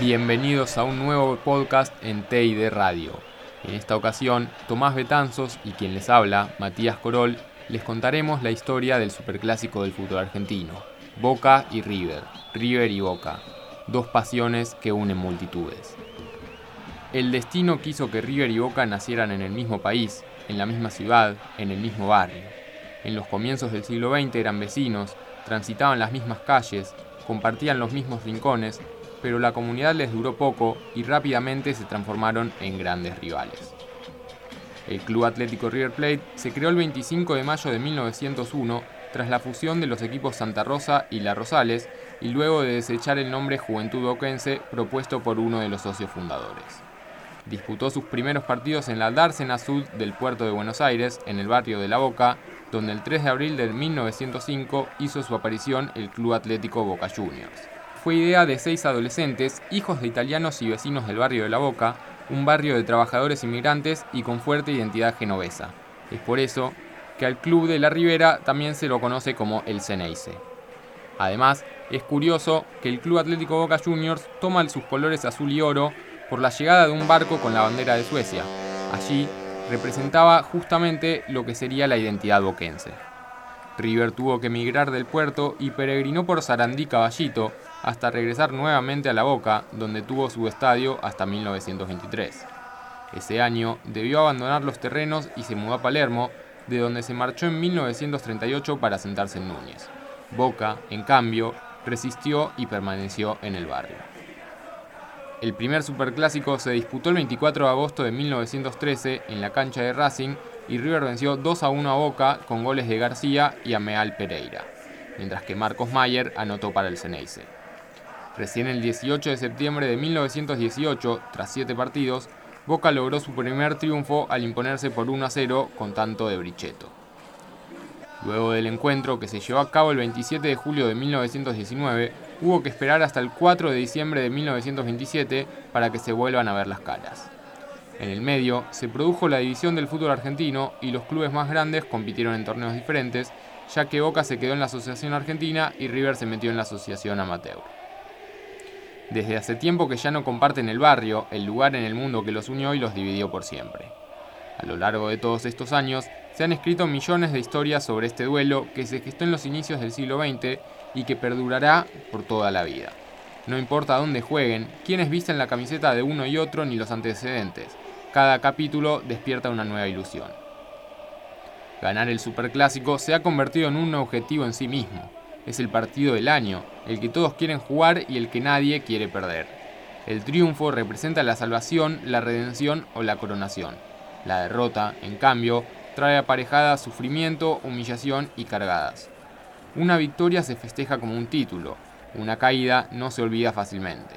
Bienvenidos a un nuevo podcast en TID Radio. En esta ocasión, Tomás Betanzos y quien les habla, Matías Corol, les contaremos la historia del superclásico del fútbol argentino, Boca y River, River y Boca, dos pasiones que unen multitudes. El destino quiso que River y Boca nacieran en el mismo país, en la misma ciudad, en el mismo barrio. En los comienzos del siglo XX eran vecinos, transitaban las mismas calles, compartían los mismos rincones pero la comunidad les duró poco y rápidamente se transformaron en grandes rivales. El Club Atlético River Plate se creó el 25 de mayo de 1901 tras la fusión de los equipos Santa Rosa y La Rosales y luego de desechar el nombre Juventud Boquense propuesto por uno de los socios fundadores. Disputó sus primeros partidos en la Dársena Sud del puerto de Buenos Aires, en el barrio de La Boca, donde el 3 de abril de 1905 hizo su aparición el Club Atlético Boca Juniors fue idea de seis adolescentes, hijos de italianos y vecinos del barrio de La Boca, un barrio de trabajadores inmigrantes y con fuerte identidad genovesa. Es por eso que al Club de la Ribera también se lo conoce como el Ceneice. Además, es curioso que el Club Atlético Boca Juniors toma sus colores azul y oro por la llegada de un barco con la bandera de Suecia. Allí representaba justamente lo que sería la identidad boquense. River tuvo que emigrar del puerto y peregrinó por Sarandí Caballito, hasta regresar nuevamente a La Boca, donde tuvo su estadio hasta 1923. Ese año debió abandonar los terrenos y se mudó a Palermo, de donde se marchó en 1938 para sentarse en Núñez. Boca, en cambio, resistió y permaneció en el barrio. El primer superclásico se disputó el 24 de agosto de 1913 en la cancha de Racing y River venció 2 a 1 a Boca con goles de García y Ameal Pereira, mientras que Marcos Mayer anotó para el Ceneice. Recién el 18 de septiembre de 1918, tras siete partidos, Boca logró su primer triunfo al imponerse por 1 a 0 con tanto de Brichetto. Luego del encuentro, que se llevó a cabo el 27 de julio de 1919, hubo que esperar hasta el 4 de diciembre de 1927 para que se vuelvan a ver las caras. En el medio se produjo la división del fútbol argentino y los clubes más grandes compitieron en torneos diferentes, ya que Boca se quedó en la Asociación Argentina y River se metió en la Asociación Amateur. Desde hace tiempo que ya no comparten el barrio, el lugar en el mundo que los unió y los dividió por siempre. A lo largo de todos estos años, se han escrito millones de historias sobre este duelo que se gestó en los inicios del siglo XX y que perdurará por toda la vida. No importa dónde jueguen, quiénes visten la camiseta de uno y otro ni los antecedentes, cada capítulo despierta una nueva ilusión. Ganar el Superclásico se ha convertido en un objetivo en sí mismo es el partido del año, el que todos quieren jugar y el que nadie quiere perder. El triunfo representa la salvación, la redención o la coronación. La derrota, en cambio, trae aparejada sufrimiento, humillación y cargadas. Una victoria se festeja como un título, una caída no se olvida fácilmente.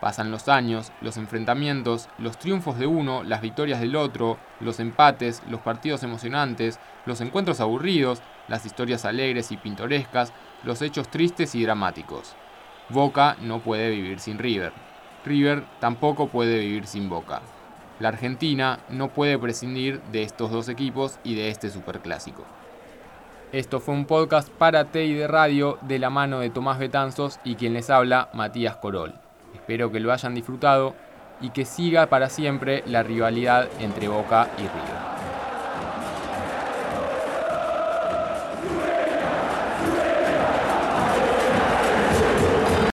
Pasan los años, los enfrentamientos, los triunfos de uno, las victorias del otro, los empates, los partidos emocionantes, los encuentros aburridos, las historias alegres y pintorescas, los hechos tristes y dramáticos. Boca no puede vivir sin River. River tampoco puede vivir sin Boca. La Argentina no puede prescindir de estos dos equipos y de este superclásico. Esto fue un podcast para TI de Radio de la mano de Tomás Betanzos y quien les habla, Matías Corol. Espero que lo hayan disfrutado y que siga para siempre la rivalidad entre Boca y River.